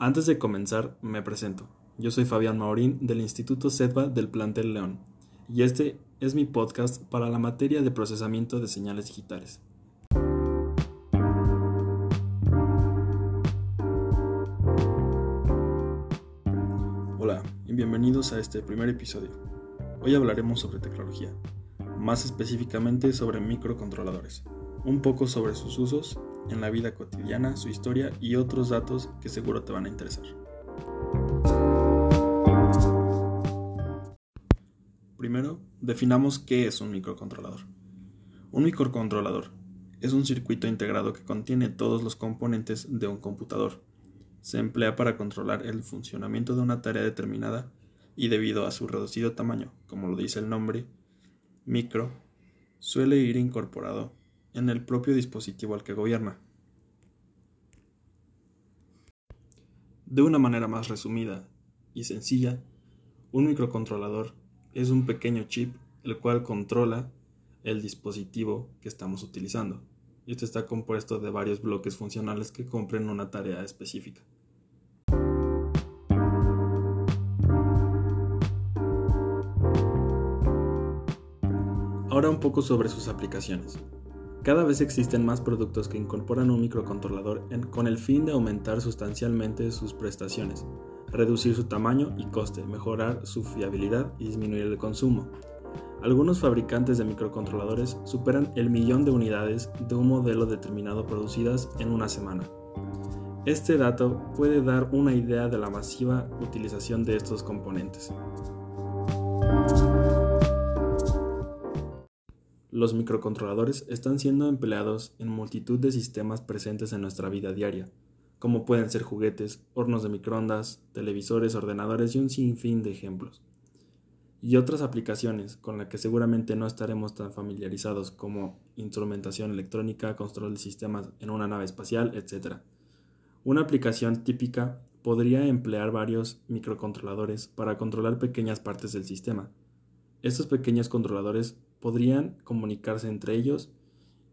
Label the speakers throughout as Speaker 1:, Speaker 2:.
Speaker 1: Antes de comenzar, me presento. Yo soy Fabián Maurín del Instituto SEDVA del Plantel León y este es mi podcast para la materia de procesamiento de señales digitales. Hola y bienvenidos a este primer episodio. Hoy hablaremos sobre tecnología, más específicamente sobre microcontroladores, un poco sobre sus usos en la vida cotidiana, su historia y otros datos que seguro te van a interesar. Primero, definamos qué es un microcontrolador. Un microcontrolador es un circuito integrado que contiene todos los componentes de un computador. Se emplea para controlar el funcionamiento de una tarea determinada y debido a su reducido tamaño, como lo dice el nombre, micro, suele ir incorporado en el propio dispositivo al que gobierna. De una manera más resumida y sencilla, un microcontrolador es un pequeño chip el cual controla el dispositivo que estamos utilizando. Este está compuesto de varios bloques funcionales que cumplen una tarea específica. Ahora un poco sobre sus aplicaciones. Cada vez existen más productos que incorporan un microcontrolador con el fin de aumentar sustancialmente sus prestaciones, reducir su tamaño y coste, mejorar su fiabilidad y disminuir el consumo. Algunos fabricantes de microcontroladores superan el millón de unidades de un modelo determinado producidas en una semana. Este dato puede dar una idea de la masiva utilización de estos componentes. Los microcontroladores están siendo empleados en multitud de sistemas presentes en nuestra vida diaria, como pueden ser juguetes, hornos de microondas, televisores, ordenadores y un sinfín de ejemplos. Y otras aplicaciones con las que seguramente no estaremos tan familiarizados como instrumentación electrónica, control de sistemas en una nave espacial, etc. Una aplicación típica podría emplear varios microcontroladores para controlar pequeñas partes del sistema. Estos pequeños controladores podrían comunicarse entre ellos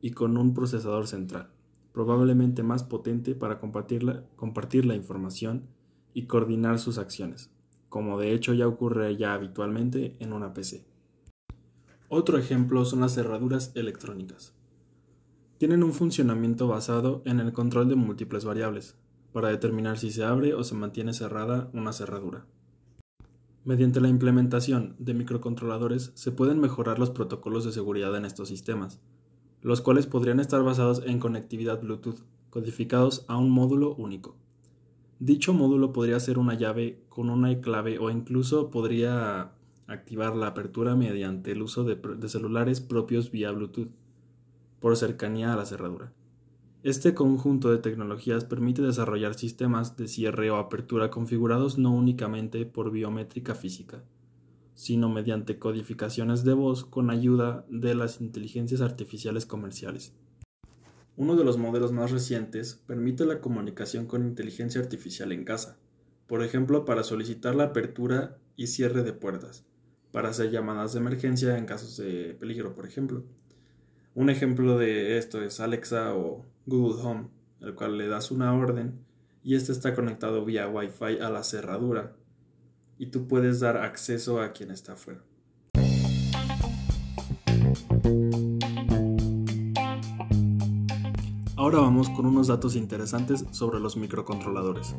Speaker 1: y con un procesador central, probablemente más potente para compartir la, información y coordinar sus acciones, como de hecho ya ocurre ya habitualmente en una PC. Otro ejemplo son las cerraduras electrónicas. Tienen un funcionamiento basado en el control de múltiples variables, para determinar si se abre o se mantiene cerrada una cerradura. Mediante la implementación de microcontroladores se pueden mejorar los protocolos de seguridad en estos sistemas, los cuales podrían estar basados en conectividad Bluetooth, codificados a un módulo único. Dicho módulo podría ser una llave con una clave o incluso podría activar la apertura mediante el uso de, celulares propios vía Bluetooth, por cercanía a la cerradura. Este conjunto de tecnologías permite desarrollar sistemas de cierre o apertura configurados no únicamente por biométrica física, sino mediante codificaciones de voz con ayuda de las inteligencias artificiales comerciales. Uno de los modelos más recientes permite la comunicación con inteligencia artificial en casa, por ejemplo para solicitar la apertura y cierre de puertas, para hacer llamadas de emergencia en casos de peligro, por ejemplo. Un ejemplo de esto es Alexa o Google Home, el cual le das una orden y este está conectado vía Wi-Fi a la cerradura y tú puedes dar acceso a quien está afuera. Ahora vamos con unos datos interesantes sobre los microcontroladores.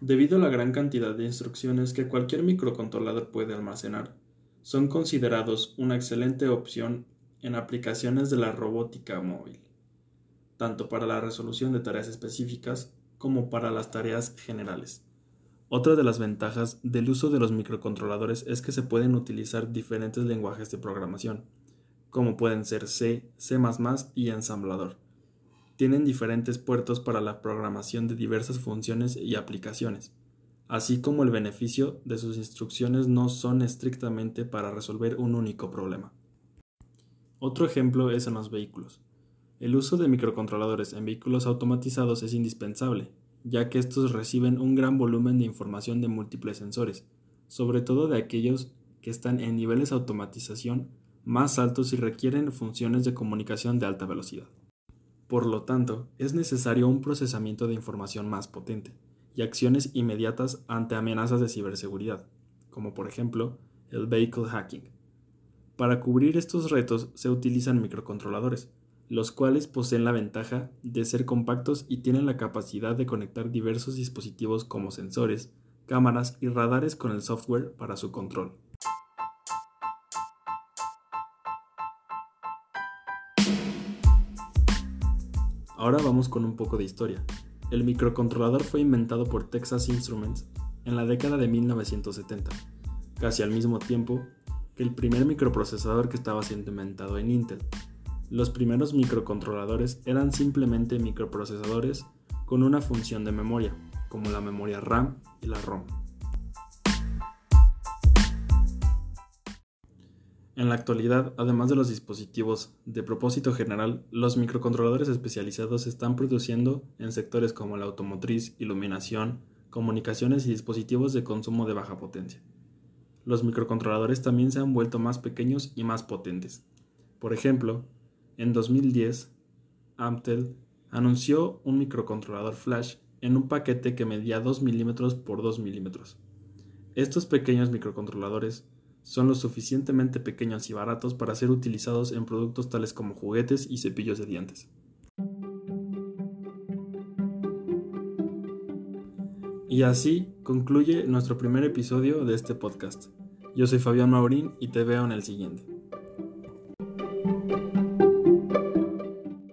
Speaker 1: Debido a la gran cantidad de instrucciones que cualquier microcontrolador puede almacenar, son considerados una excelente opción en aplicaciones de la robótica móvil, tanto para la resolución de tareas específicas como para las tareas generales. Otra de las ventajas del uso de los microcontroladores es que se pueden utilizar diferentes lenguajes de programación, como pueden ser C, C ⁇ y ensamblador. Tienen diferentes puertos para la programación de diversas funciones y aplicaciones así como el beneficio de sus instrucciones no son estrictamente para resolver un único problema. Otro ejemplo es en los vehículos. El uso de microcontroladores en vehículos automatizados es indispensable, ya que estos reciben un gran volumen de información de múltiples sensores, sobre todo de aquellos que están en niveles de automatización más altos y requieren funciones de comunicación de alta velocidad. Por lo tanto, es necesario un procesamiento de información más potente y acciones inmediatas ante amenazas de ciberseguridad, como por ejemplo el vehicle hacking. Para cubrir estos retos se utilizan microcontroladores, los cuales poseen la ventaja de ser compactos y tienen la capacidad de conectar diversos dispositivos como sensores, cámaras y radares con el software para su control. Ahora vamos con un poco de historia. El microcontrolador fue inventado por Texas Instruments en la década de 1970, casi al mismo tiempo que el primer microprocesador que estaba siendo inventado en Intel. Los primeros microcontroladores eran simplemente microprocesadores con una función de memoria, como la memoria RAM y la ROM. En la actualidad, además de los dispositivos de propósito general, los microcontroladores especializados se están produciendo en sectores como la automotriz, iluminación, comunicaciones y dispositivos de consumo de baja potencia. Los microcontroladores también se han vuelto más pequeños y más potentes. Por ejemplo, en 2010, Amtel anunció un microcontrolador flash en un paquete que medía 2 milímetros por 2 milímetros. Estos pequeños microcontroladores son lo suficientemente pequeños y baratos para ser utilizados en productos tales como juguetes y cepillos de dientes. Y así concluye nuestro primer episodio de este podcast. Yo soy Fabián Maurín y te veo en el siguiente.